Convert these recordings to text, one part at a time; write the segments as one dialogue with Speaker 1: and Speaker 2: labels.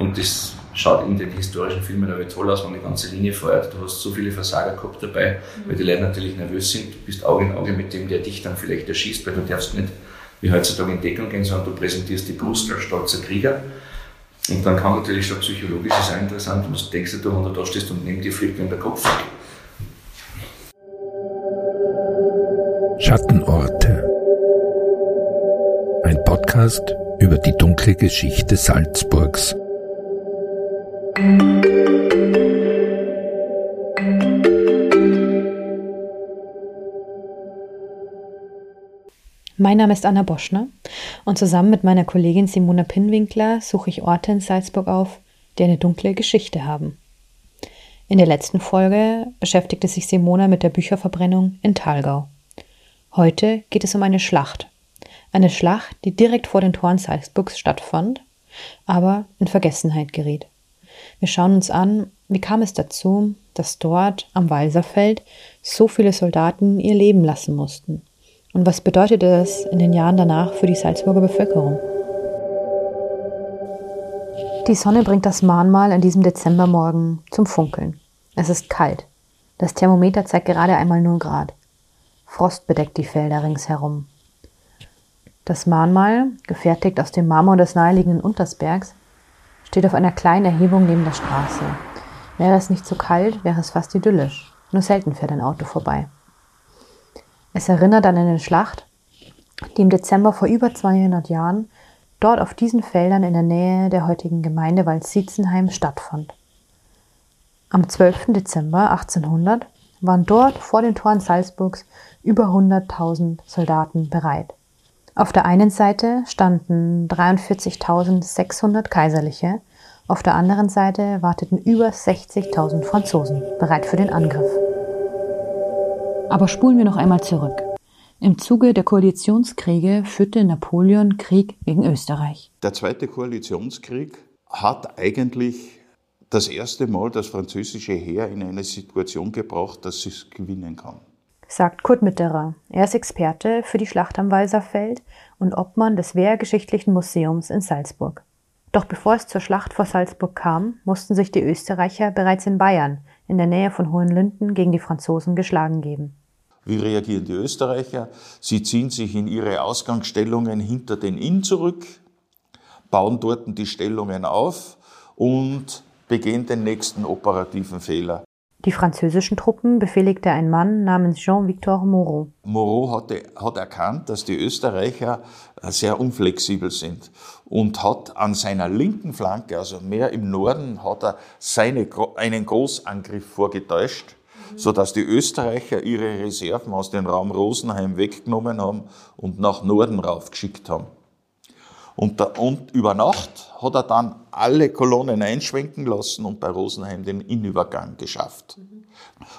Speaker 1: Und das schaut in den historischen Filmen aber toll aus, wenn die ganze Linie feuert. Du hast so viele Versager gehabt dabei, weil die Leute natürlich nervös sind. Du bist Auge in Auge mit dem, der dich dann vielleicht erschießt, weil du darfst nicht wie heutzutage in Deckung gehen, sondern du präsentierst die Brust als stolzer Krieger. Und dann kann natürlich schon psychologisch sein interessant, und du denkst du, wenn du da stehst und neben dir fliegt in der Kopf.
Speaker 2: Schattenorte. Ein Podcast über die dunkle Geschichte Salzburgs.
Speaker 3: Mein Name ist Anna Boschner und zusammen mit meiner Kollegin Simona Pinwinkler suche ich Orte in Salzburg auf, die eine dunkle Geschichte haben. In der letzten Folge beschäftigte sich Simona mit der Bücherverbrennung in Thalgau. Heute geht es um eine Schlacht. Eine Schlacht, die direkt vor den Toren Salzburgs stattfand, aber in Vergessenheit geriet. Wir schauen uns an, wie kam es dazu, dass dort am Walserfeld so viele Soldaten ihr Leben lassen mussten und was bedeutete das in den Jahren danach für die Salzburger Bevölkerung? Die Sonne bringt das Mahnmal an diesem Dezembermorgen zum Funkeln. Es ist kalt. Das Thermometer zeigt gerade einmal 0 Grad. Frost bedeckt die Felder ringsherum. Das Mahnmal, gefertigt aus dem Marmor des naheliegenden Untersbergs, steht auf einer kleinen Erhebung neben der Straße. Wäre es nicht so kalt, wäre es fast idyllisch. Nur selten fährt ein Auto vorbei. Es erinnert an eine Schlacht, die im Dezember vor über 200 Jahren dort auf diesen Feldern in der Nähe der heutigen Gemeinde Waldsiezenheim stattfand. Am 12. Dezember 1800 waren dort vor den Toren Salzburgs über 100.000 Soldaten bereit. Auf der einen Seite standen 43.600 Kaiserliche, auf der anderen Seite warteten über 60.000 Franzosen bereit für den Angriff. Aber spulen wir noch einmal zurück. Im Zuge der Koalitionskriege führte Napoleon Krieg gegen Österreich.
Speaker 4: Der Zweite Koalitionskrieg hat eigentlich das erste Mal das französische Heer in eine Situation gebracht, dass es gewinnen kann.
Speaker 3: Sagt Kurt Mitterer. Er ist Experte für die Schlacht am Walserfeld und Obmann des Wehrgeschichtlichen Museums in Salzburg. Doch bevor es zur Schlacht vor Salzburg kam, mussten sich die Österreicher bereits in Bayern, in der Nähe von Hohenlinden, gegen die Franzosen geschlagen geben.
Speaker 4: Wie reagieren die Österreicher? Sie ziehen sich in ihre Ausgangsstellungen hinter den Inn zurück, bauen dort die Stellungen auf und begehen den nächsten operativen Fehler.
Speaker 3: Die französischen Truppen befehligte ein Mann namens Jean-Victor Moreau.
Speaker 4: Moreau hatte, hat erkannt, dass die Österreicher sehr unflexibel sind und hat an seiner linken Flanke, also mehr im Norden, hat er seine, einen Großangriff vorgetäuscht so dass die Österreicher ihre Reserven aus dem Raum Rosenheim weggenommen haben und nach Norden raufgeschickt haben. Und, da, und, über Nacht hat er dann alle Kolonnen einschwenken lassen und bei Rosenheim den Innenübergang geschafft.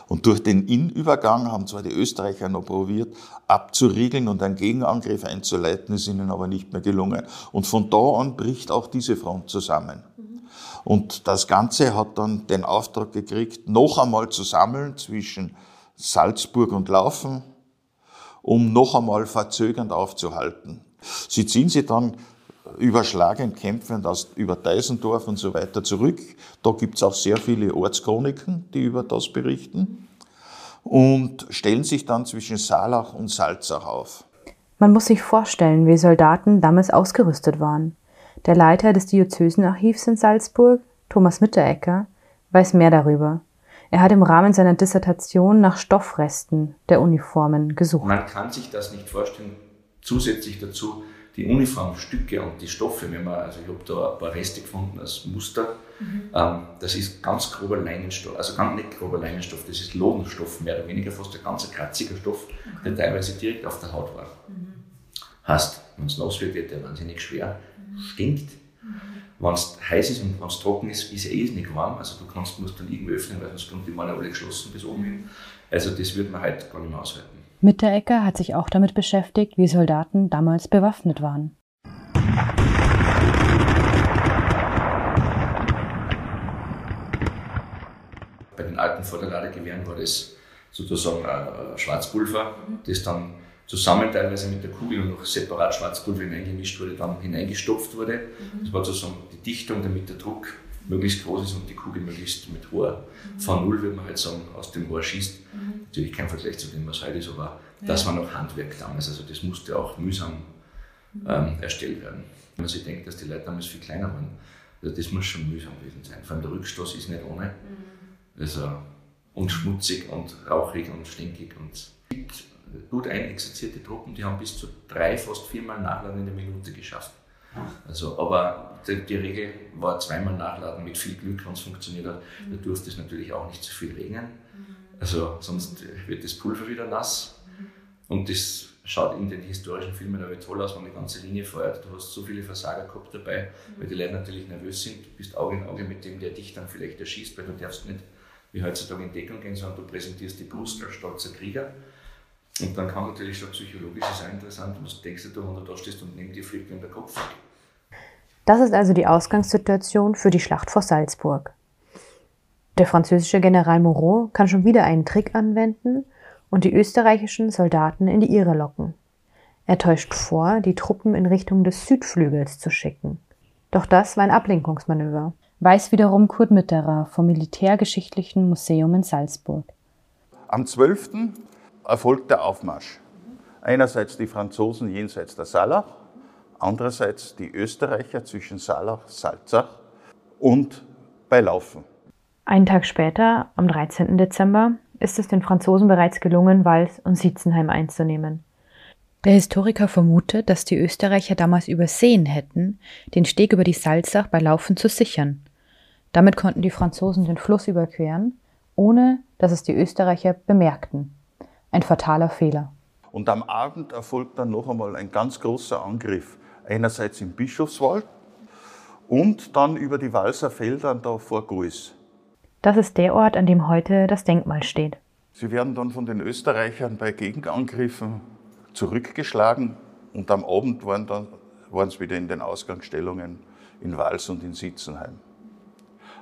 Speaker 4: Und durch den Innenübergang haben zwar die Österreicher noch probiert, abzuriegeln und einen Gegenangriff einzuleiten, ist ihnen aber nicht mehr gelungen. Und von da an bricht auch diese Front zusammen. Und das Ganze hat dann den Auftrag gekriegt, noch einmal zu sammeln zwischen Salzburg und Laufen, um noch einmal verzögernd aufzuhalten. Sie ziehen sich dann überschlagend kämpfend aus, über Deisendorf und so weiter zurück. Da gibt's auch sehr viele Ortschroniken, die über das berichten. Und stellen sich dann zwischen Saalach und Salzach auf.
Speaker 3: Man muss sich vorstellen, wie Soldaten damals ausgerüstet waren. Der Leiter des Diözesenarchivs in Salzburg, Thomas Mitterecker, weiß mehr darüber. Er hat im Rahmen seiner Dissertation nach Stoffresten der Uniformen gesucht.
Speaker 1: Man kann sich das nicht vorstellen. Zusätzlich dazu die Uniformstücke und die Stoffe, wenn man, also ich habe da ein paar Reste gefunden als Muster, mhm. ähm, das ist ganz grober Leinenstoff, also ganz nicht grober Leinenstoff, das ist Lodenstoff, mehr oder weniger fast ein ganz kratziger Stoff, okay. der teilweise direkt auf der Haut war. Mhm. Heißt, wenn es nass wird, wird der wahnsinnig schwer, mhm. stinkt. Mhm. Wenn es heiß ist und wenn es trocken ist, ist er eh nicht warm. Also du kannst, musst dann irgendwie öffnen, weil sonst kommt die Mauer alle geschlossen bis oben hin. Also das wird man halt gar nicht mehr aushalten.
Speaker 3: Mitterecker hat sich auch damit beschäftigt, wie Soldaten damals bewaffnet waren.
Speaker 1: Bei den alten Vorderladegewehren war das sozusagen Schwarzpulver, das dann zusammen teilweise mit der Kugel und noch separat Schwarzpulver hineingemischt wurde, dann hineingestopft wurde. Mhm. Das war sozusagen die Dichtung, damit der Druck möglichst groß ist und die Kugel möglichst mit hoher mhm. V0, würde man halt sagen, aus dem Rohr schießt. Mhm. Natürlich kein Vergleich zu dem, was heute ist, aber ja. das war noch Handwerk damals. Also das musste auch mühsam mhm. ähm, erstellt werden. Wenn man sich denkt, dass die Leute damals viel kleiner waren, also das muss schon mühsam gewesen sein. Vor allem der Rückstoß ist nicht ohne. Also, und schmutzig und rauchig und stinkig und gut einexerzierte Truppen, die haben bis zu drei, fast viermal Nachladen in der Minute geschafft. Also, aber die, die, Regel war zweimal Nachladen mit viel Glück, wenn es funktioniert hat. Da durfte es natürlich auch nicht zu viel regnen. Also sonst wird das Pulver wieder nass. Und das schaut in den historischen Filmen aber toll aus, wenn die ganze Linie feuert. Du hast so viele Versager gehabt dabei, weil die Leute natürlich nervös sind. Du bist Auge in Auge mit dem, der dich dann vielleicht erschießt, weil du darfst nicht wie heutzutage in Deckung gehen, sondern du präsentierst die Brust als stolzer Krieger. Und dann kann natürlich schon psychologisch sein interessant, denkst du, wenn du da stehst und neben dir fliegt in der Kopf weg.
Speaker 3: Das ist also die Ausgangssituation für die Schlacht vor Salzburg. Der französische General Moreau kann schon wieder einen Trick anwenden und die österreichischen Soldaten in die Irre locken. Er täuscht vor, die Truppen in Richtung des Südflügels zu schicken. Doch das war ein Ablenkungsmanöver, weiß wiederum Kurt Mitterer vom Militärgeschichtlichen Museum in Salzburg.
Speaker 4: Am 12 erfolgt der Aufmarsch. Einerseits die Franzosen jenseits der Salach, andererseits die Österreicher zwischen Salach, Salzach und bei Laufen.
Speaker 3: Einen Tag später, am 13. Dezember, ist es den Franzosen bereits gelungen, Wals und Sitzenheim einzunehmen. Der Historiker vermutet, dass die Österreicher damals übersehen hätten, den Steg über die Salzach bei Laufen zu sichern. Damit konnten die Franzosen den Fluss überqueren, ohne dass es die Österreicher bemerkten. Ein fataler Fehler.
Speaker 4: Und am Abend erfolgt dann noch einmal ein ganz großer Angriff. Einerseits im Bischofswald und dann über die Walser Felder da vor Guis.
Speaker 3: Das ist der Ort, an dem heute das Denkmal steht.
Speaker 4: Sie werden dann von den Österreichern bei Gegenangriffen zurückgeschlagen und am Abend waren, dann, waren sie wieder in den Ausgangsstellungen in Wals und in Sitzenheim.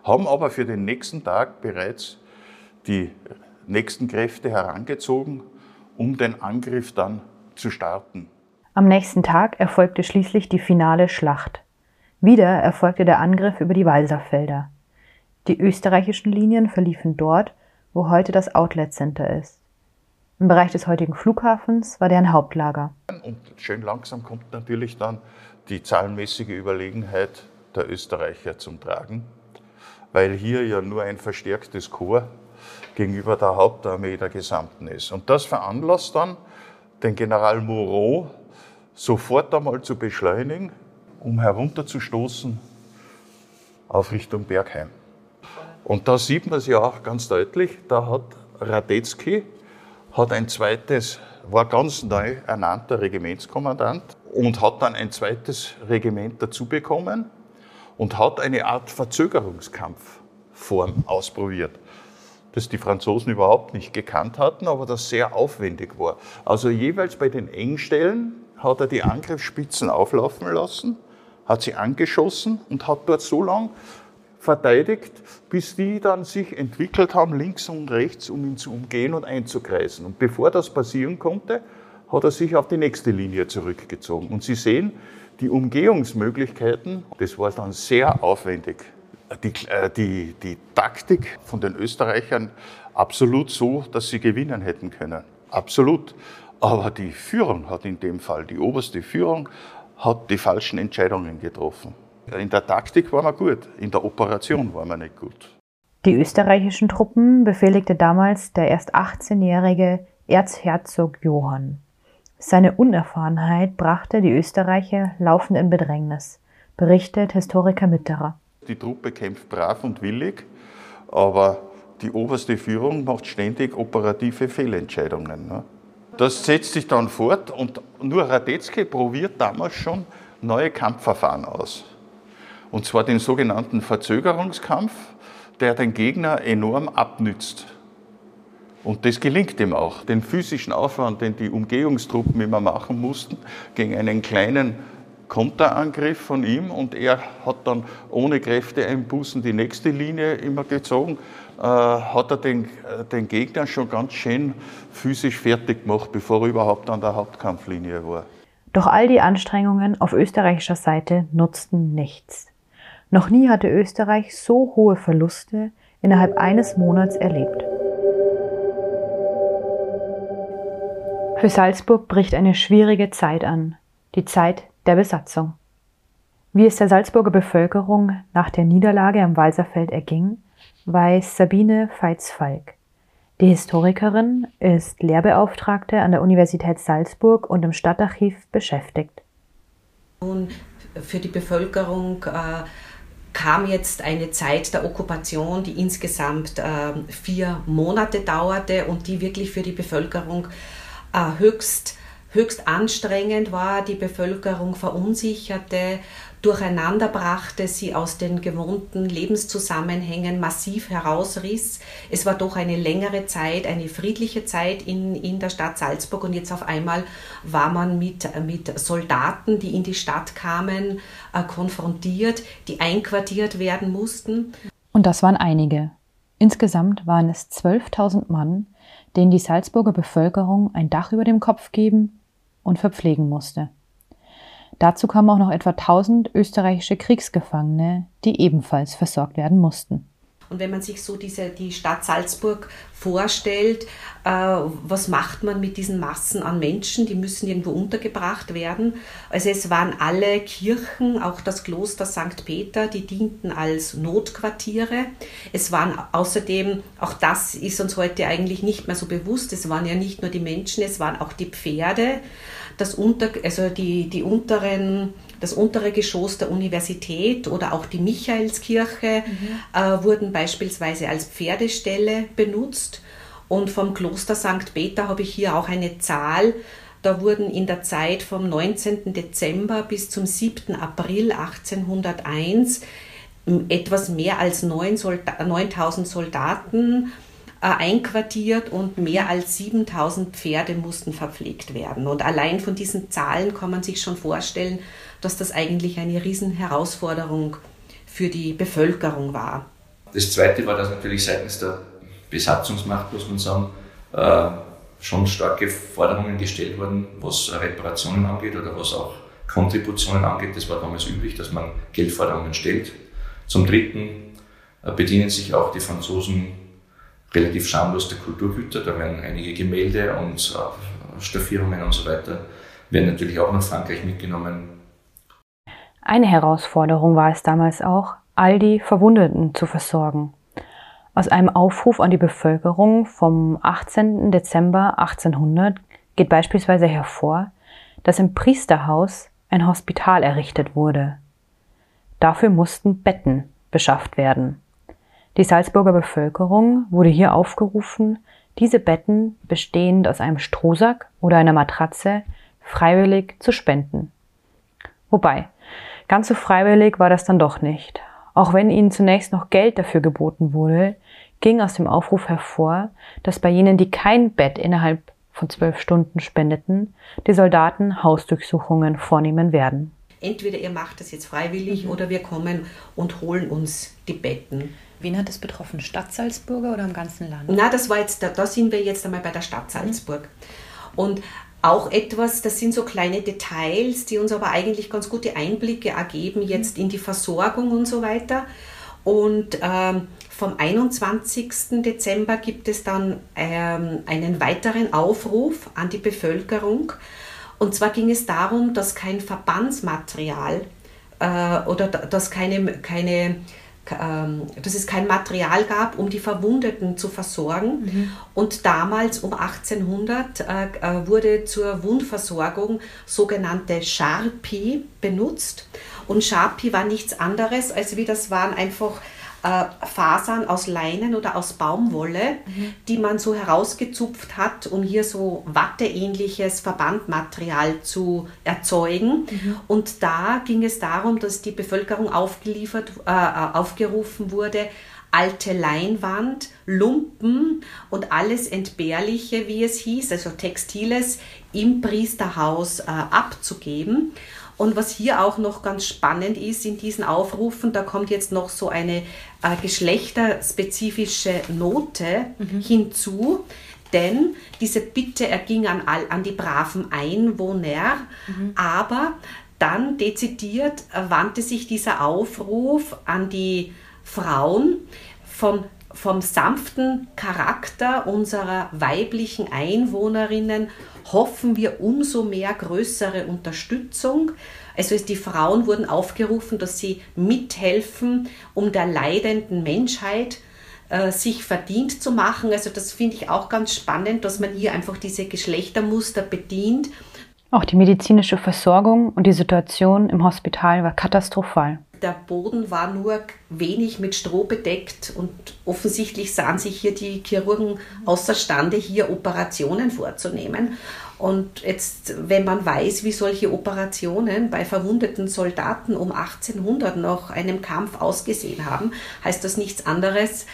Speaker 4: Haben aber für den nächsten Tag bereits die nächsten Kräfte herangezogen, um den Angriff dann zu starten.
Speaker 3: Am nächsten Tag erfolgte schließlich die finale Schlacht. Wieder erfolgte der Angriff über die Walserfelder. Die österreichischen Linien verliefen dort, wo heute das Outlet Center ist. Im Bereich des heutigen Flughafens war deren Hauptlager.
Speaker 4: Und schön langsam kommt natürlich dann die zahlenmäßige Überlegenheit der Österreicher zum Tragen, weil hier ja nur ein verstärktes Korps gegenüber der Hauptarmee der Gesamten ist. Und das veranlasst dann den General Moreau sofort einmal zu beschleunigen, um herunterzustoßen auf Richtung Bergheim. Und da sieht man es ja auch ganz deutlich, da hat Radetzky hat ein zweites, war ganz neu ernannter Regimentskommandant und hat dann ein zweites Regiment dazu bekommen und hat eine Art Verzögerungskampfform ausprobiert das die Franzosen überhaupt nicht gekannt hatten, aber das sehr aufwendig war. Also jeweils bei den Engstellen hat er die Angriffsspitzen auflaufen lassen, hat sie angeschossen und hat dort so lang verteidigt, bis die dann sich entwickelt haben, links und rechts, um ihn zu umgehen und einzukreisen. Und bevor das passieren konnte, hat er sich auf die nächste Linie zurückgezogen. Und Sie sehen, die Umgehungsmöglichkeiten, das war dann sehr aufwendig die, äh, die, die Taktik von den Österreichern absolut so, dass sie gewinnen hätten können. Absolut. Aber die Führung hat in dem Fall, die oberste Führung, hat die falschen Entscheidungen getroffen. In der Taktik waren wir gut, in der Operation waren wir nicht gut.
Speaker 3: Die österreichischen Truppen befehligte damals der erst 18-jährige Erzherzog Johann. Seine Unerfahrenheit brachte die Österreicher laufend in Bedrängnis, berichtet Historiker Mitterer.
Speaker 4: Die Truppe kämpft brav und willig, aber die oberste Führung macht ständig operative Fehlentscheidungen. Ne? Das setzt sich dann fort und nur Radetzky probiert damals schon neue Kampfverfahren aus. Und zwar den sogenannten Verzögerungskampf, der den Gegner enorm abnützt. Und das gelingt ihm auch. Den physischen Aufwand, den die Umgehungstruppen immer machen mussten, gegen einen kleinen Konterangriff von ihm und er hat dann ohne Kräfteeinbußen die nächste Linie immer gezogen, äh, hat er den, äh, den Gegner schon ganz schön physisch fertig gemacht, bevor er überhaupt an der Hauptkampflinie war.
Speaker 3: Doch all die Anstrengungen auf österreichischer Seite nutzten nichts. Noch nie hatte Österreich so hohe Verluste innerhalb eines Monats erlebt. Für Salzburg bricht eine schwierige Zeit an, die Zeit der Besatzung. Wie es der Salzburger Bevölkerung nach der Niederlage am Walserfeld erging, weiß Sabine Veits-Falk. Die Historikerin ist Lehrbeauftragte an der Universität Salzburg und im Stadtarchiv beschäftigt.
Speaker 5: Nun, für die Bevölkerung äh, kam jetzt eine Zeit der Okkupation, die insgesamt äh, vier Monate dauerte und die wirklich für die Bevölkerung äh, höchst, höchst anstrengend war. Die Bevölkerung verunsicherte, durcheinander brachte, sie aus den gewohnten Lebenszusammenhängen massiv herausriss. Es war doch eine längere Zeit, eine friedliche Zeit in, in der Stadt Salzburg und jetzt auf einmal war man mit, mit Soldaten, die in die Stadt kamen, äh, konfrontiert, die einquartiert werden mussten.
Speaker 3: Und das waren einige. Insgesamt waren es 12.000 Mann, denen die Salzburger Bevölkerung ein Dach über dem Kopf geben und verpflegen musste. Dazu kamen auch noch etwa 1000 österreichische Kriegsgefangene, die ebenfalls versorgt werden mussten.
Speaker 5: Und wenn man sich so diese, die Stadt Salzburg vorstellt, äh, was macht man mit diesen Massen an Menschen? Die müssen irgendwo untergebracht werden. Also es waren alle Kirchen, auch das Kloster St. Peter, die dienten als Notquartiere. Es waren außerdem, auch das ist uns heute eigentlich nicht mehr so bewusst, es waren ja nicht nur die Menschen, es waren auch die Pferde das, unter, also die, die unteren, das untere Geschoss der Universität oder auch die Michaelskirche mhm. äh, wurden beispielsweise als Pferdestelle benutzt. Und vom Kloster St. Peter habe ich hier auch eine Zahl. Da wurden in der Zeit vom 19. Dezember bis zum 7. April 1801 etwas mehr als 9000 Soldaten einquartiert und mehr als 7000 Pferde mussten verpflegt werden. Und allein von diesen Zahlen kann man sich schon vorstellen, dass das eigentlich eine Riesenherausforderung für die Bevölkerung war.
Speaker 1: Das Zweite war, dass natürlich seitens der Besatzungsmacht, muss man sagen, äh, schon starke Forderungen gestellt wurden, was Reparationen angeht oder was auch Kontributionen angeht. Das war damals üblich, dass man Geldforderungen stellt. Zum Dritten äh, bedienen sich auch die Franzosen relativ schamlos der Kulturgüter. Da werden einige Gemälde und äh, Staffierungen und so weiter, werden natürlich auch nach Frankreich mitgenommen.
Speaker 3: Eine Herausforderung war es damals auch, all die Verwundeten zu versorgen. Aus einem Aufruf an die Bevölkerung vom 18. Dezember 1800 geht beispielsweise hervor, dass im Priesterhaus ein Hospital errichtet wurde. Dafür mussten Betten beschafft werden. Die Salzburger Bevölkerung wurde hier aufgerufen, diese Betten bestehend aus einem Strohsack oder einer Matratze freiwillig zu spenden. Wobei, ganz so freiwillig war das dann doch nicht. Auch wenn ihnen zunächst noch Geld dafür geboten wurde, ging aus dem Aufruf hervor, dass bei jenen, die kein Bett innerhalb von zwölf Stunden spendeten, die Soldaten Hausdurchsuchungen vornehmen werden.
Speaker 5: Entweder ihr macht das jetzt freiwillig mhm. oder wir kommen und holen uns die Betten.
Speaker 3: Wen hat es betroffen? Stadt Salzburger oder im ganzen Land?
Speaker 5: Na, das war jetzt, da, da sind wir jetzt einmal bei der Stadt Salzburg. Und auch etwas, das sind so kleine Details, die uns aber eigentlich ganz gute Einblicke ergeben jetzt in die Versorgung und so weiter. Und ähm, vom 21. Dezember gibt es dann ähm, einen weiteren Aufruf an die Bevölkerung. Und zwar ging es darum, dass kein Verbandsmaterial äh, oder dass keine, keine ähm, dass es kein Material gab, um die Verwundeten zu versorgen. Mhm. Und damals um 1800 äh, äh, wurde zur Wundversorgung sogenannte Sharpie benutzt. Und Sharpie war nichts anderes, als wie das waren einfach äh, Fasern aus Leinen oder aus Baumwolle, mhm. die man so herausgezupft hat, um hier so watteähnliches Verbandmaterial zu erzeugen. Mhm. Und da ging es darum, dass die Bevölkerung aufgeliefert, äh, aufgerufen wurde, alte Leinwand, Lumpen und alles Entbehrliche, wie es hieß, also Textiles, im Priesterhaus äh, abzugeben. Und was hier auch noch ganz spannend ist in diesen Aufrufen, da kommt jetzt noch so eine äh, geschlechterspezifische Note mhm. hinzu, denn diese Bitte erging an, all, an die braven Einwohner, mhm. aber dann dezidiert wandte sich dieser Aufruf an die Frauen von vom sanften Charakter unserer weiblichen Einwohnerinnen hoffen wir umso mehr größere Unterstützung. Also die Frauen wurden aufgerufen, dass sie mithelfen, um der leidenden Menschheit äh, sich verdient zu machen. Also das finde ich auch ganz spannend, dass man hier einfach diese Geschlechtermuster bedient.
Speaker 3: Auch die medizinische Versorgung und die Situation im Hospital war katastrophal.
Speaker 5: Der Boden war nur wenig mit Stroh bedeckt und offensichtlich sahen sich hier die Chirurgen außerstande, hier Operationen vorzunehmen. Und jetzt, wenn man weiß, wie solche Operationen bei verwundeten Soldaten um 1800 nach einem Kampf ausgesehen haben, heißt das nichts anderes,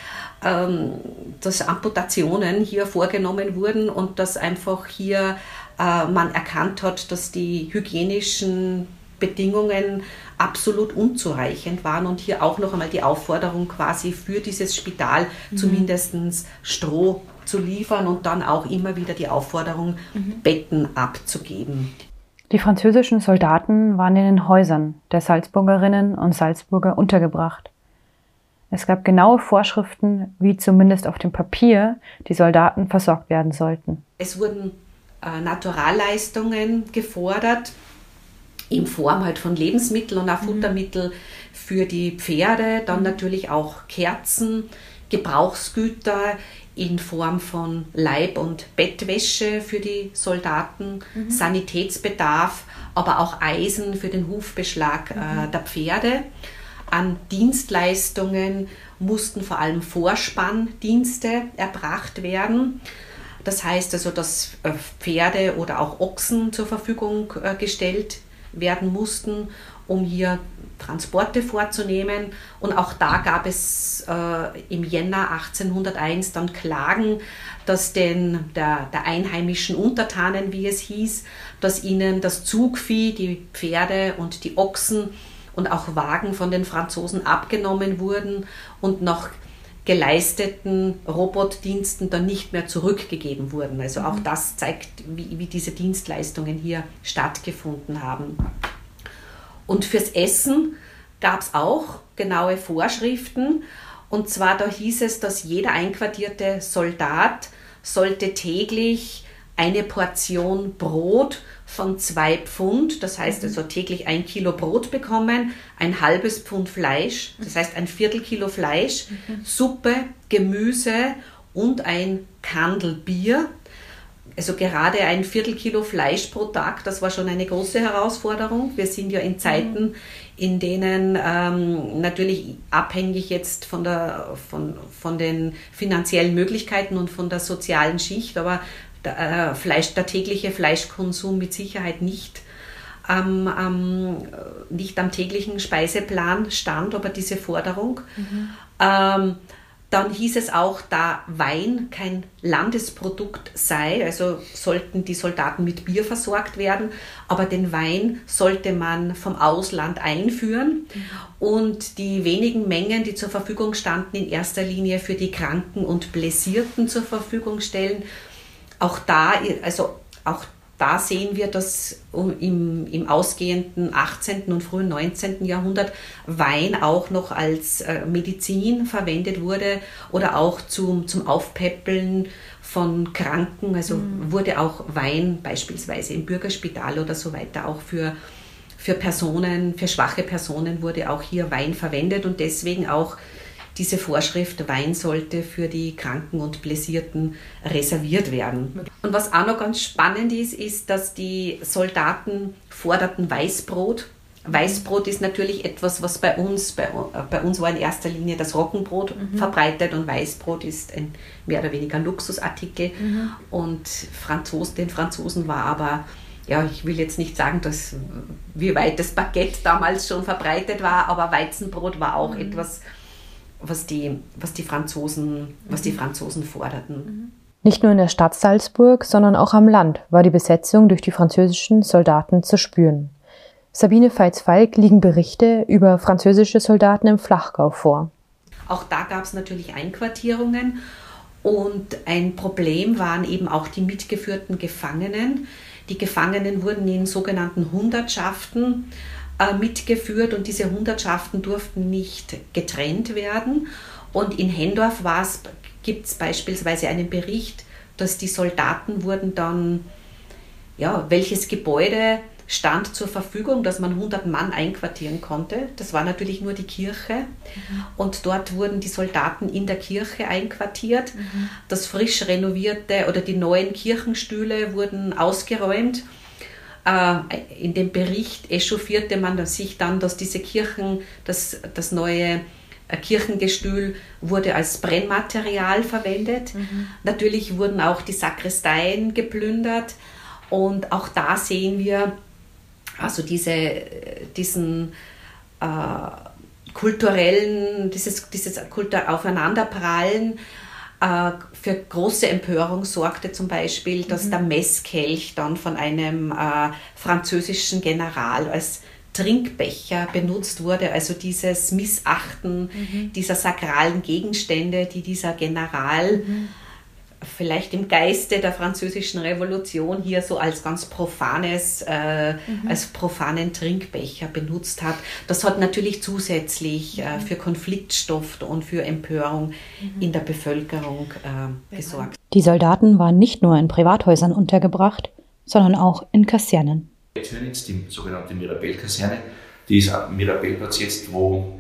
Speaker 5: ähm, dass Amputationen hier vorgenommen wurden und dass einfach hier äh, man erkannt hat, dass die hygienischen Bedingungen absolut unzureichend waren und hier auch noch einmal die Aufforderung quasi für dieses Spital mhm. zumindest Stroh zu liefern und dann auch immer wieder die Aufforderung, mhm. Betten abzugeben.
Speaker 3: Die französischen Soldaten waren in den Häusern der Salzburgerinnen und Salzburger untergebracht. Es gab genaue Vorschriften, wie zumindest auf dem Papier die Soldaten versorgt werden sollten.
Speaker 5: Es wurden äh, Naturalleistungen gefordert, in Form halt von Lebensmitteln und auch mhm. Futtermittel für die Pferde, dann mhm. natürlich auch Kerzen, Gebrauchsgüter in Form von Leib- und Bettwäsche für die Soldaten, mhm. Sanitätsbedarf, aber auch Eisen für den Hufbeschlag äh, mhm. der Pferde. An Dienstleistungen mussten vor allem Vorspanndienste erbracht werden. Das heißt also, dass äh, Pferde oder auch Ochsen zur Verfügung äh, gestellt werden mussten, um hier Transporte vorzunehmen. Und auch da gab es äh, im Jänner 1801 dann Klagen, dass den, der, der einheimischen Untertanen, wie es hieß, dass ihnen das Zugvieh, die Pferde und die Ochsen und auch Wagen von den Franzosen abgenommen wurden und nach geleisteten Robotdiensten dann nicht mehr zurückgegeben wurden. Also auch mhm. das zeigt, wie, wie diese Dienstleistungen hier stattgefunden haben. Und fürs Essen gab es auch genaue Vorschriften. Und zwar da hieß es, dass jeder einquartierte Soldat sollte täglich eine Portion Brot von zwei Pfund, das heißt also täglich ein Kilo Brot bekommen, ein halbes Pfund Fleisch, das heißt ein Viertel Kilo Fleisch, Suppe, Gemüse und ein Kandel Bier. Also gerade ein Viertel Kilo Fleisch pro Tag, das war schon eine große Herausforderung. Wir sind ja in Zeiten, in denen ähm, natürlich abhängig jetzt von, der, von, von den finanziellen Möglichkeiten und von der sozialen Schicht, aber der, äh, Fleisch, der tägliche Fleischkonsum mit Sicherheit nicht am, am, nicht am täglichen Speiseplan stand, aber diese Forderung. Mhm. Ähm, dann hieß es auch, da Wein kein Landesprodukt sei, also sollten die Soldaten mit Bier versorgt werden, aber den Wein sollte man vom Ausland einführen mhm. und die wenigen Mengen, die zur Verfügung standen, in erster Linie für die Kranken und Blessierten zur Verfügung stellen auch da, also auch da sehen wir, dass im, im ausgehenden 18. und frühen 19. Jahrhundert Wein auch noch als äh, Medizin verwendet wurde oder auch zum, zum Aufpäppeln von Kranken. Also mhm. wurde auch Wein beispielsweise im Bürgerspital oder so weiter auch für, für Personen, für schwache Personen wurde auch hier Wein verwendet und deswegen auch diese Vorschrift, Wein sollte für die Kranken und Blessierten reserviert werden. Und was auch noch ganz spannend ist, ist, dass die Soldaten forderten Weißbrot. Weißbrot ist natürlich etwas, was bei uns, bei, bei uns war in erster Linie das Roggenbrot mhm. verbreitet und Weißbrot ist ein mehr oder weniger Luxusartikel. Mhm. Und Franzos, den Franzosen war aber ja, ich will jetzt nicht sagen, dass, wie weit das Baguette damals schon verbreitet war, aber Weizenbrot war auch mhm. etwas, was die, was die Franzosen, was die mhm. Franzosen forderten. Mhm.
Speaker 3: Nicht nur in der Stadt Salzburg, sondern auch am Land war die Besetzung durch die französischen Soldaten zu spüren. Sabine Veits-Falk liegen Berichte über französische Soldaten im Flachgau vor.
Speaker 5: Auch da gab es natürlich Einquartierungen und ein Problem waren eben auch die mitgeführten Gefangenen. Die Gefangenen wurden in sogenannten Hundertschaften äh, mitgeführt und diese Hundertschaften durften nicht getrennt werden. Und in Hendorf gibt es beispielsweise einen Bericht, dass die Soldaten wurden dann, ja, welches Gebäude stand zur Verfügung, dass man 100 Mann einquartieren konnte. Das war natürlich nur die Kirche. Mhm. Und dort wurden die Soldaten in der Kirche einquartiert. Mhm. Das frisch renovierte oder die neuen Kirchenstühle wurden ausgeräumt äh, in dem Bericht echauffierte man sich dann, dass diese Kirchen, das, das neue äh, Kirchengestühl wurde als Brennmaterial verwendet. Mhm. Natürlich wurden auch die Sakristeien geplündert und auch da sehen wir also diese, diesen äh, kulturellen, dieses, dieses Kultur Aufeinanderprallen äh, für große Empörung sorgte zum Beispiel, dass mhm. der Messkelch dann von einem äh, französischen General als Trinkbecher benutzt wurde, also dieses Missachten mhm. dieser sakralen Gegenstände, die dieser General mhm vielleicht im Geiste der französischen Revolution hier so als ganz profanes, äh, mhm. als profanen Trinkbecher benutzt hat. Das hat natürlich zusätzlich äh, mhm. für Konfliktstoff und für Empörung mhm. in der Bevölkerung äh, gesorgt.
Speaker 3: Die Soldaten waren nicht nur in Privathäusern untergebracht, sondern auch in Kasernen.
Speaker 1: Tönitz, die sogenannte Mirabell-Kaserne, die ist am Mirabellplatz jetzt, wo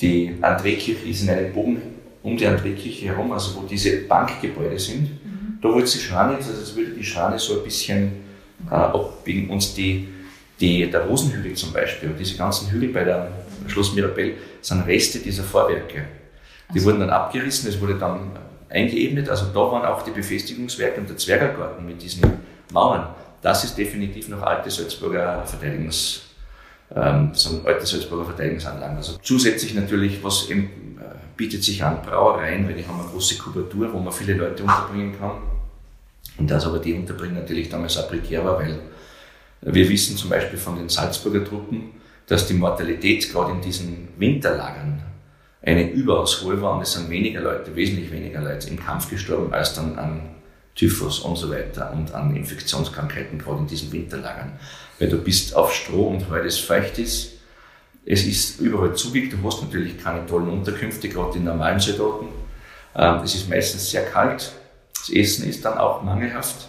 Speaker 1: die André-Kirche ist in einem Bogen um die André-Kirche herum, also wo diese Bankgebäude sind, mhm. da wollte sie Schran jetzt, also es würde die Schraune so ein bisschen äh, abbiegen. Und die, die, der Rosenhügel zum Beispiel und diese ganzen Hügel bei der Schloss Mirabell sind Reste dieser Vorwerke. Die also. wurden dann abgerissen, es wurde dann eingeebnet, also da waren auch die Befestigungswerke und der Zwergergarten mit diesen Mauern. Das ist definitiv noch alte Salzburger Verteidigungs, ähm, alte Salzburger Verteidigungsanlagen. Also zusätzlich natürlich, was eben bietet sich an Brauereien, weil die haben eine große Kubatur, wo man viele Leute unterbringen kann. Und das aber die Unterbringung natürlich damals auch prekär war, weil wir wissen zum Beispiel von den Salzburger Truppen, dass die Mortalität gerade in diesen Winterlagern eine überaus hohe war und es sind weniger Leute, wesentlich weniger Leute im Kampf gestorben als dann an Typhus und so weiter und an Infektionskrankheiten gerade in diesen Winterlagern. Weil du bist auf Stroh und weil es feucht ist, es ist überall zugig, du hast natürlich keine tollen Unterkünfte, gerade in normalen Soldaten. Ähm, es ist meistens sehr kalt, das Essen ist dann auch mangelhaft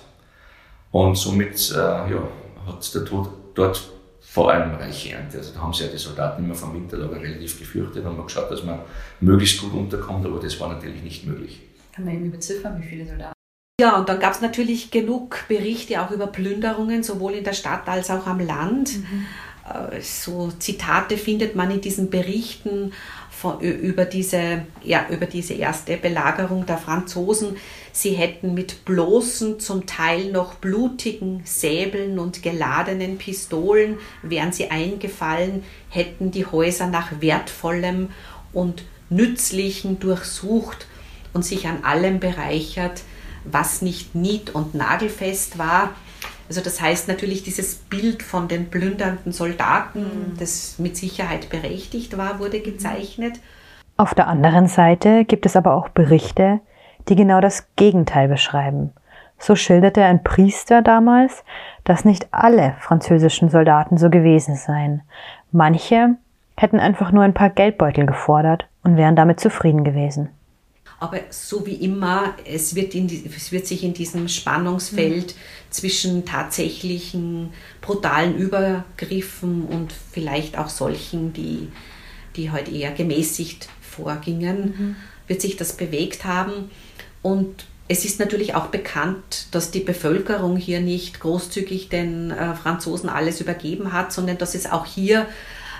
Speaker 1: und somit äh, ja, hat der Tod dort vor allem reiche Ernte. Also da haben sich ja die Soldaten immer vom Winterlager relativ gefürchtet und haben geschaut, dass man möglichst gut unterkommt, aber das war natürlich nicht möglich.
Speaker 6: Kann man eben beziffern, wie viele Soldaten?
Speaker 5: Ja, und dann gab es natürlich genug Berichte auch über Plünderungen, sowohl in der Stadt als auch am Land. Mhm. Äh, so Zitate findet man in diesen Berichten von, über, diese, ja, über diese erste Belagerung der Franzosen. Sie hätten mit bloßen, zum Teil noch blutigen Säbeln und geladenen Pistolen, wären sie eingefallen, hätten die Häuser nach wertvollem und nützlichen durchsucht und sich an allem bereichert, was nicht nied- und nagelfest war also das heißt natürlich, dieses Bild von den plündernden Soldaten, mhm. das mit Sicherheit berechtigt war, wurde gezeichnet.
Speaker 3: Auf der anderen Seite gibt es aber auch Berichte, die genau das Gegenteil beschreiben. So schilderte ein Priester damals, dass nicht alle französischen Soldaten so gewesen seien. Manche hätten einfach nur ein paar Geldbeutel gefordert und wären damit zufrieden gewesen.
Speaker 5: Aber so wie immer, es wird, in es wird sich in diesem Spannungsfeld mhm. zwischen tatsächlichen brutalen Übergriffen und vielleicht auch solchen, die, die heute eher gemäßigt vorgingen, mhm. wird sich das bewegt haben. Und es ist natürlich auch bekannt, dass die Bevölkerung hier nicht großzügig den äh, Franzosen alles übergeben hat, sondern dass es auch hier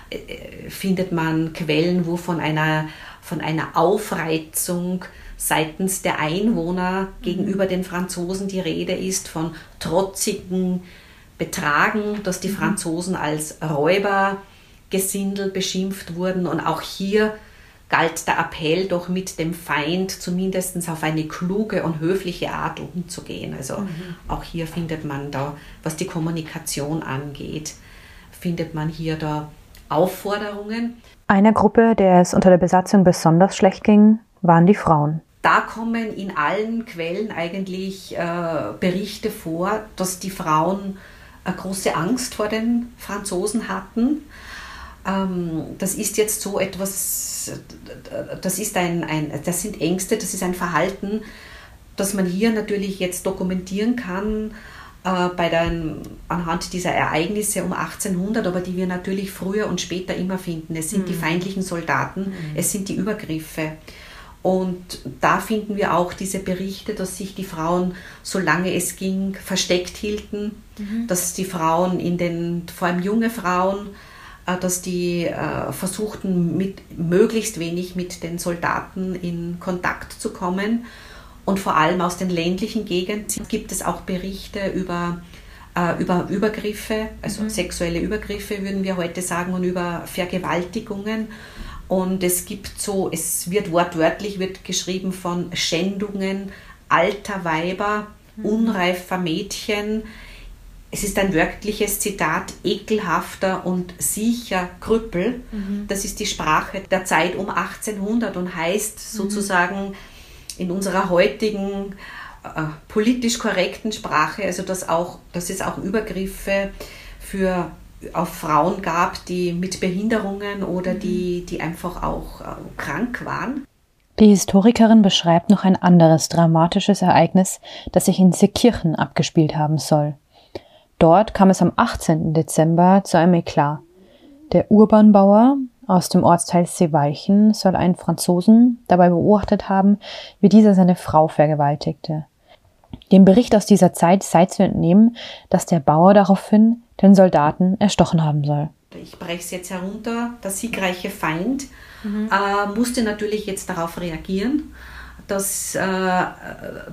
Speaker 5: äh, findet man Quellen, wo von einer, von einer Aufreizung seitens der Einwohner mhm. gegenüber den Franzosen die Rede ist, von trotzigen Betragen, dass die mhm. Franzosen als Räubergesindel beschimpft wurden und auch hier galt der Appell doch mit dem Feind zumindest auf eine kluge und höfliche Art umzugehen. Also mhm. auch hier findet man da, was die Kommunikation angeht, findet man hier da Aufforderungen.
Speaker 3: Eine Gruppe, der es unter der Besatzung besonders schlecht ging, waren die Frauen.
Speaker 5: Da kommen in allen Quellen eigentlich äh, Berichte vor, dass die Frauen eine große Angst vor den Franzosen hatten. Ähm, das ist jetzt so etwas, das, ist ein, ein, das sind Ängste, das ist ein Verhalten, das man hier natürlich jetzt dokumentieren kann äh, bei den, anhand dieser Ereignisse um 1800, aber die wir natürlich früher und später immer finden. Es sind mhm. die feindlichen Soldaten, mhm. es sind die Übergriffe. Und da finden wir auch diese Berichte, dass sich die Frauen, solange es ging, versteckt hielten, mhm. dass die Frauen in den, vor allem junge Frauen, äh, dass die äh, versuchten, mit möglichst wenig mit den Soldaten in Kontakt zu kommen und vor allem aus den ländlichen Gegenden gibt es auch Berichte über, äh, über Übergriffe, also mhm. sexuelle Übergriffe würden wir heute sagen, und über Vergewaltigungen. Und es gibt so, es wird wortwörtlich wird geschrieben von Schändungen alter Weiber, mhm. unreifer Mädchen. Es ist ein wörtliches Zitat, ekelhafter und sicher Krüppel. Mhm. Das ist die Sprache der Zeit um 1800 und heißt mhm. sozusagen, in unserer heutigen äh, politisch korrekten Sprache, also dass, auch, dass es auch Übergriffe für, auf Frauen gab, die mit Behinderungen oder mhm. die, die einfach auch äh, krank waren.
Speaker 3: Die Historikerin beschreibt noch ein anderes dramatisches Ereignis, das sich in Seekirchen abgespielt haben soll. Dort kam es am 18. Dezember zu einem Eklat. Der Urbanbauer, aus dem Ortsteil Seeweichen soll ein Franzosen dabei beobachtet haben, wie dieser seine Frau vergewaltigte. Dem Bericht aus dieser Zeit sei zu entnehmen, dass der Bauer daraufhin den Soldaten erstochen haben soll.
Speaker 5: Ich breche es jetzt herunter. Der siegreiche Feind mhm. äh, musste natürlich jetzt darauf reagieren, dass, äh,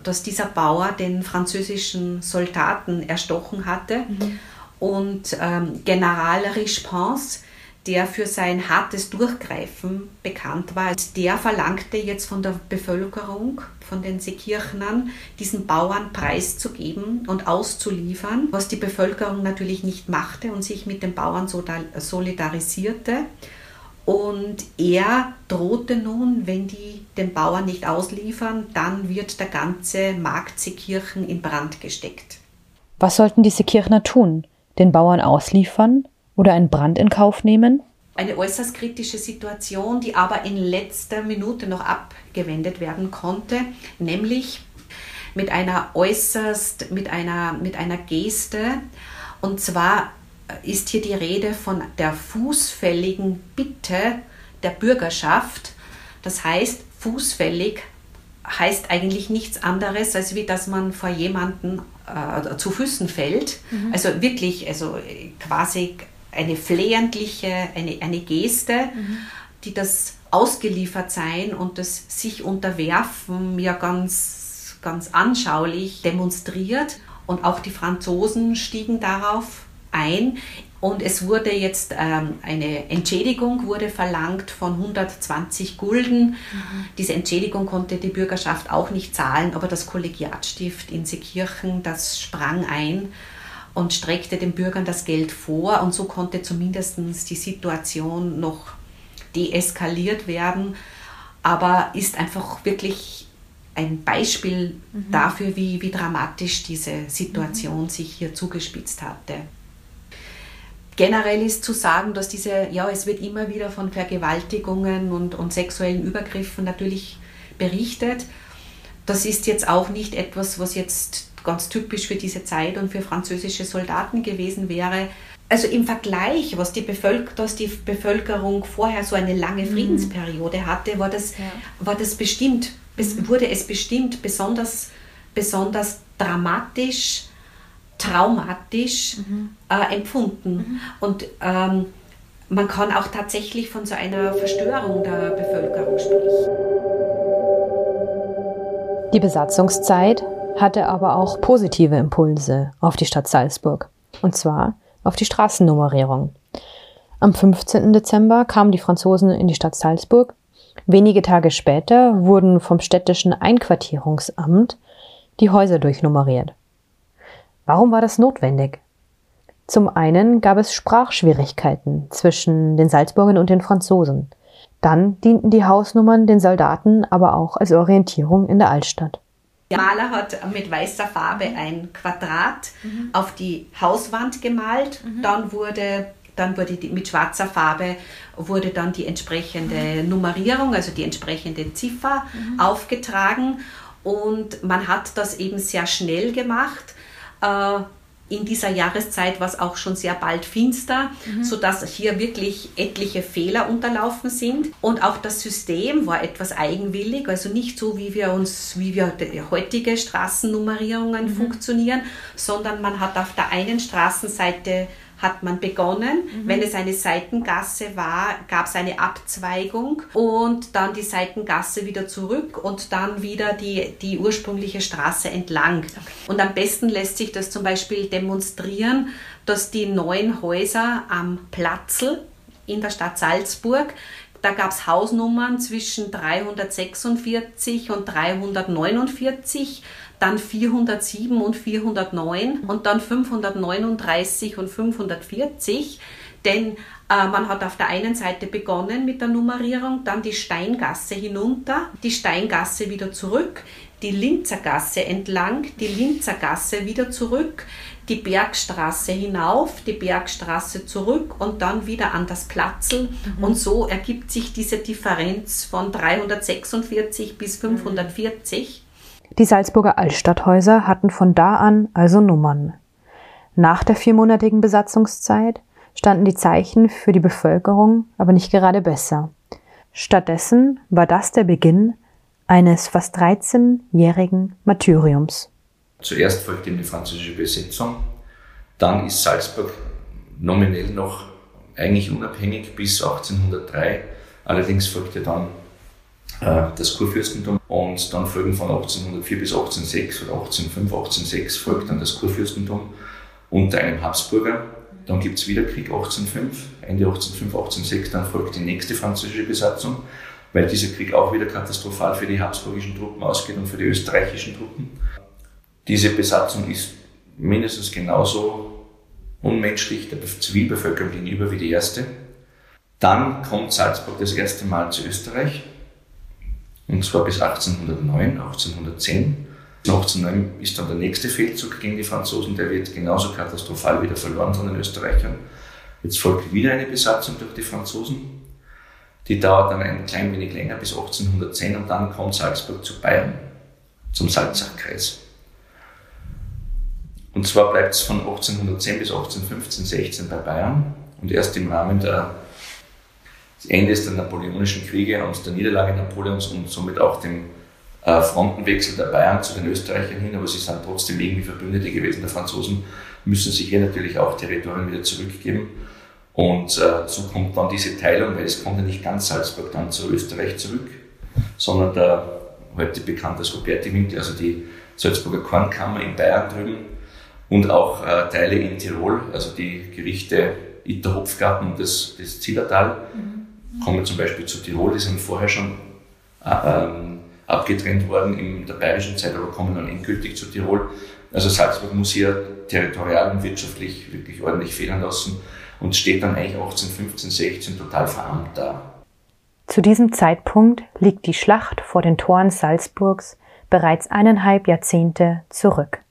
Speaker 5: dass dieser Bauer den französischen Soldaten erstochen hatte. Mhm. Und ähm, General Richepense der für sein hartes Durchgreifen bekannt war. Der verlangte jetzt von der Bevölkerung, von den Seekirchnern, diesen Bauern preiszugeben und auszuliefern, was die Bevölkerung natürlich nicht machte und sich mit den Bauern solidarisierte. Und er drohte nun, wenn die den Bauern nicht ausliefern, dann wird der ganze Markt Seekirchen in Brand gesteckt.
Speaker 3: Was sollten die Seekirchner tun? Den Bauern ausliefern oder einen Brand in Kauf nehmen?
Speaker 5: Eine äußerst kritische Situation, die aber in letzter Minute noch abgewendet werden konnte, nämlich mit einer äußerst, mit einer, mit einer Geste. Und zwar ist hier die Rede von der fußfälligen Bitte der Bürgerschaft. Das heißt, fußfällig heißt eigentlich nichts anderes, als wie dass man vor jemanden äh, zu Füßen fällt. Mhm. Also wirklich, also quasi eine flehentliche, eine, eine Geste, mhm. die das Ausgeliefertsein und das sich unterwerfen ja ganz, ganz anschaulich demonstriert. Und auch die Franzosen stiegen darauf ein. Und es wurde jetzt ähm, eine Entschädigung wurde verlangt von 120 Gulden. Mhm. Diese Entschädigung konnte die Bürgerschaft auch nicht zahlen, aber das Kollegiatstift in Seekirchen, das sprang ein und streckte den Bürgern das Geld vor und so konnte zumindest die Situation noch deeskaliert werden, aber ist einfach wirklich ein Beispiel mhm. dafür, wie, wie dramatisch diese Situation mhm. sich hier zugespitzt hatte. Generell ist zu sagen, dass diese, ja, es wird immer wieder von Vergewaltigungen und, und sexuellen Übergriffen natürlich berichtet. Das ist jetzt auch nicht etwas, was jetzt ganz typisch für diese Zeit und für französische Soldaten gewesen wäre. Also im Vergleich, was die, Bevölker was die Bevölkerung vorher so eine lange mhm. Friedensperiode hatte, war das, ja. war das bestimmt, mhm. wurde es bestimmt besonders, besonders dramatisch, traumatisch mhm. äh, empfunden. Mhm. Und ähm, man kann auch tatsächlich von so einer Verstörung der Bevölkerung sprechen.
Speaker 3: Die Besatzungszeit hatte aber auch positive Impulse auf die Stadt Salzburg. Und zwar auf die Straßennummerierung. Am 15. Dezember kamen die Franzosen in die Stadt Salzburg. Wenige Tage später wurden vom städtischen Einquartierungsamt die Häuser durchnummeriert. Warum war das notwendig? Zum einen gab es Sprachschwierigkeiten zwischen den Salzburgern und den Franzosen. Dann dienten die Hausnummern den Soldaten aber auch als Orientierung in der Altstadt.
Speaker 5: Der Maler hat mit weißer Farbe ein Quadrat mhm. auf die Hauswand gemalt. Mhm. Dann wurde dann wurde die, mit schwarzer Farbe wurde dann die entsprechende mhm. Nummerierung, also die entsprechende Ziffer mhm. aufgetragen und man hat das eben sehr schnell gemacht. Äh, in dieser Jahreszeit war es auch schon sehr bald finster, mhm. sodass hier wirklich etliche Fehler unterlaufen sind. Und auch das System war etwas eigenwillig, also nicht so, wie wir uns, wie wir heutige Straßennummerierungen mhm. funktionieren, sondern man hat auf der einen Straßenseite hat man begonnen. Mhm. Wenn es eine Seitengasse war, gab es eine Abzweigung und dann die Seitengasse wieder zurück und dann wieder die, die ursprüngliche Straße entlang. Okay. Und am besten lässt sich das zum Beispiel demonstrieren, dass die neuen Häuser am Platzl in der Stadt Salzburg da gab es Hausnummern zwischen 346 und 349 dann 407 und 409 und dann 539 und 540, denn äh, man hat auf der einen Seite begonnen mit der Nummerierung, dann die Steingasse hinunter, die Steingasse wieder zurück, die Linzergasse entlang, die Linzergasse wieder zurück, die Bergstraße hinauf, die Bergstraße zurück und dann wieder an das Platzl. Mhm. Und so ergibt sich diese Differenz von 346 bis 540.
Speaker 3: Die Salzburger Altstadthäuser hatten von da an also Nummern. Nach der viermonatigen Besatzungszeit standen die Zeichen für die Bevölkerung aber nicht gerade besser. Stattdessen war das der Beginn eines fast 13-jährigen Martyriums.
Speaker 1: Zuerst folgte die französische Besetzung, dann ist Salzburg nominell noch eigentlich unabhängig bis 1803. Allerdings folgte dann das Kurfürstentum und dann folgen von 1804 bis 1806 oder 1805, 1806 folgt dann das Kurfürstentum unter einem Habsburger. Dann gibt es wieder Krieg 1805, Ende 1805, 1806, dann folgt die nächste französische Besatzung, weil dieser Krieg auch wieder katastrophal für die habsburgischen Truppen ausgeht und für die österreichischen Truppen. Diese Besatzung ist mindestens genauso unmenschlich der Zivilbevölkerung gegenüber wie die erste. Dann kommt Salzburg das erste Mal zu Österreich und zwar bis 1809, 1810. 1809 ist dann der nächste Feldzug gegen die Franzosen, der wird genauso katastrophal wieder verloren von den Österreichern. Jetzt folgt wieder eine Besatzung durch die Franzosen. Die dauert dann ein klein wenig länger bis 1810 und dann kommt Salzburg zu Bayern, zum Salzachkreis. Und zwar bleibt es von 1810 bis 1815, 16 bei Bayern und erst im Rahmen der Endes der Napoleonischen Kriege und der Niederlage Napoleons und somit auch dem äh, Frontenwechsel der Bayern zu den Österreichern hin, aber sie sind trotzdem irgendwie Verbündete gewesen der Franzosen, müssen sich hier natürlich auch Territorien wieder zurückgeben. Und äh, so kommt dann diese Teilung, weil es kommt ja nicht ganz Salzburg dann zu Österreich zurück, sondern der heute bekannte als Huberti-Winkel, also die Salzburger Kornkammer in Bayern drüben und auch äh, Teile in Tirol, also die Gerichte Itter Hopfgarten und das, das Zillertal. Mhm kommen zum Beispiel zu Tirol, die sind vorher schon äh, ähm, abgetrennt worden in der bayerischen Zeit, aber kommen dann endgültig zu Tirol. Also Salzburg muss hier territorial und wirtschaftlich wirklich ordentlich federn lassen und steht dann eigentlich 1815, 16 total verarmt da.
Speaker 3: Zu diesem Zeitpunkt liegt die Schlacht vor den Toren Salzburgs bereits eineinhalb Jahrzehnte zurück.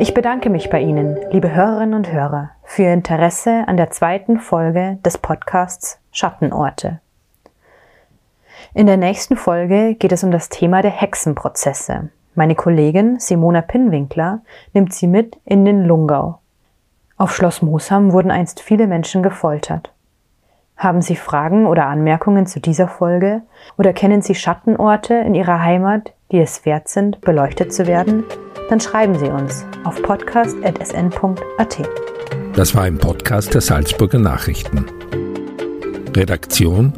Speaker 3: Ich bedanke mich bei Ihnen, liebe Hörerinnen und Hörer, für Ihr Interesse an der zweiten Folge des Podcasts Schattenorte. In der nächsten Folge geht es um das Thema der Hexenprozesse. Meine Kollegin Simona Pinnwinkler nimmt Sie mit in den Lungau. Auf Schloss Mosham wurden einst viele Menschen gefoltert. Haben Sie Fragen oder Anmerkungen zu dieser Folge oder kennen Sie Schattenorte in Ihrer Heimat, die es wert sind, beleuchtet zu werden? Dann schreiben Sie uns auf podcast.sn.at.
Speaker 2: Das war ein Podcast der Salzburger Nachrichten. Redaktion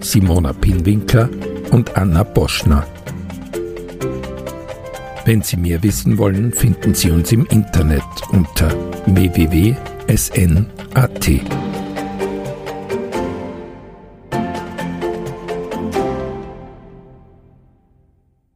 Speaker 2: Simona Pinwinkler und Anna Boschner. Wenn Sie mehr wissen wollen, finden Sie uns im Internet unter www.sn.at.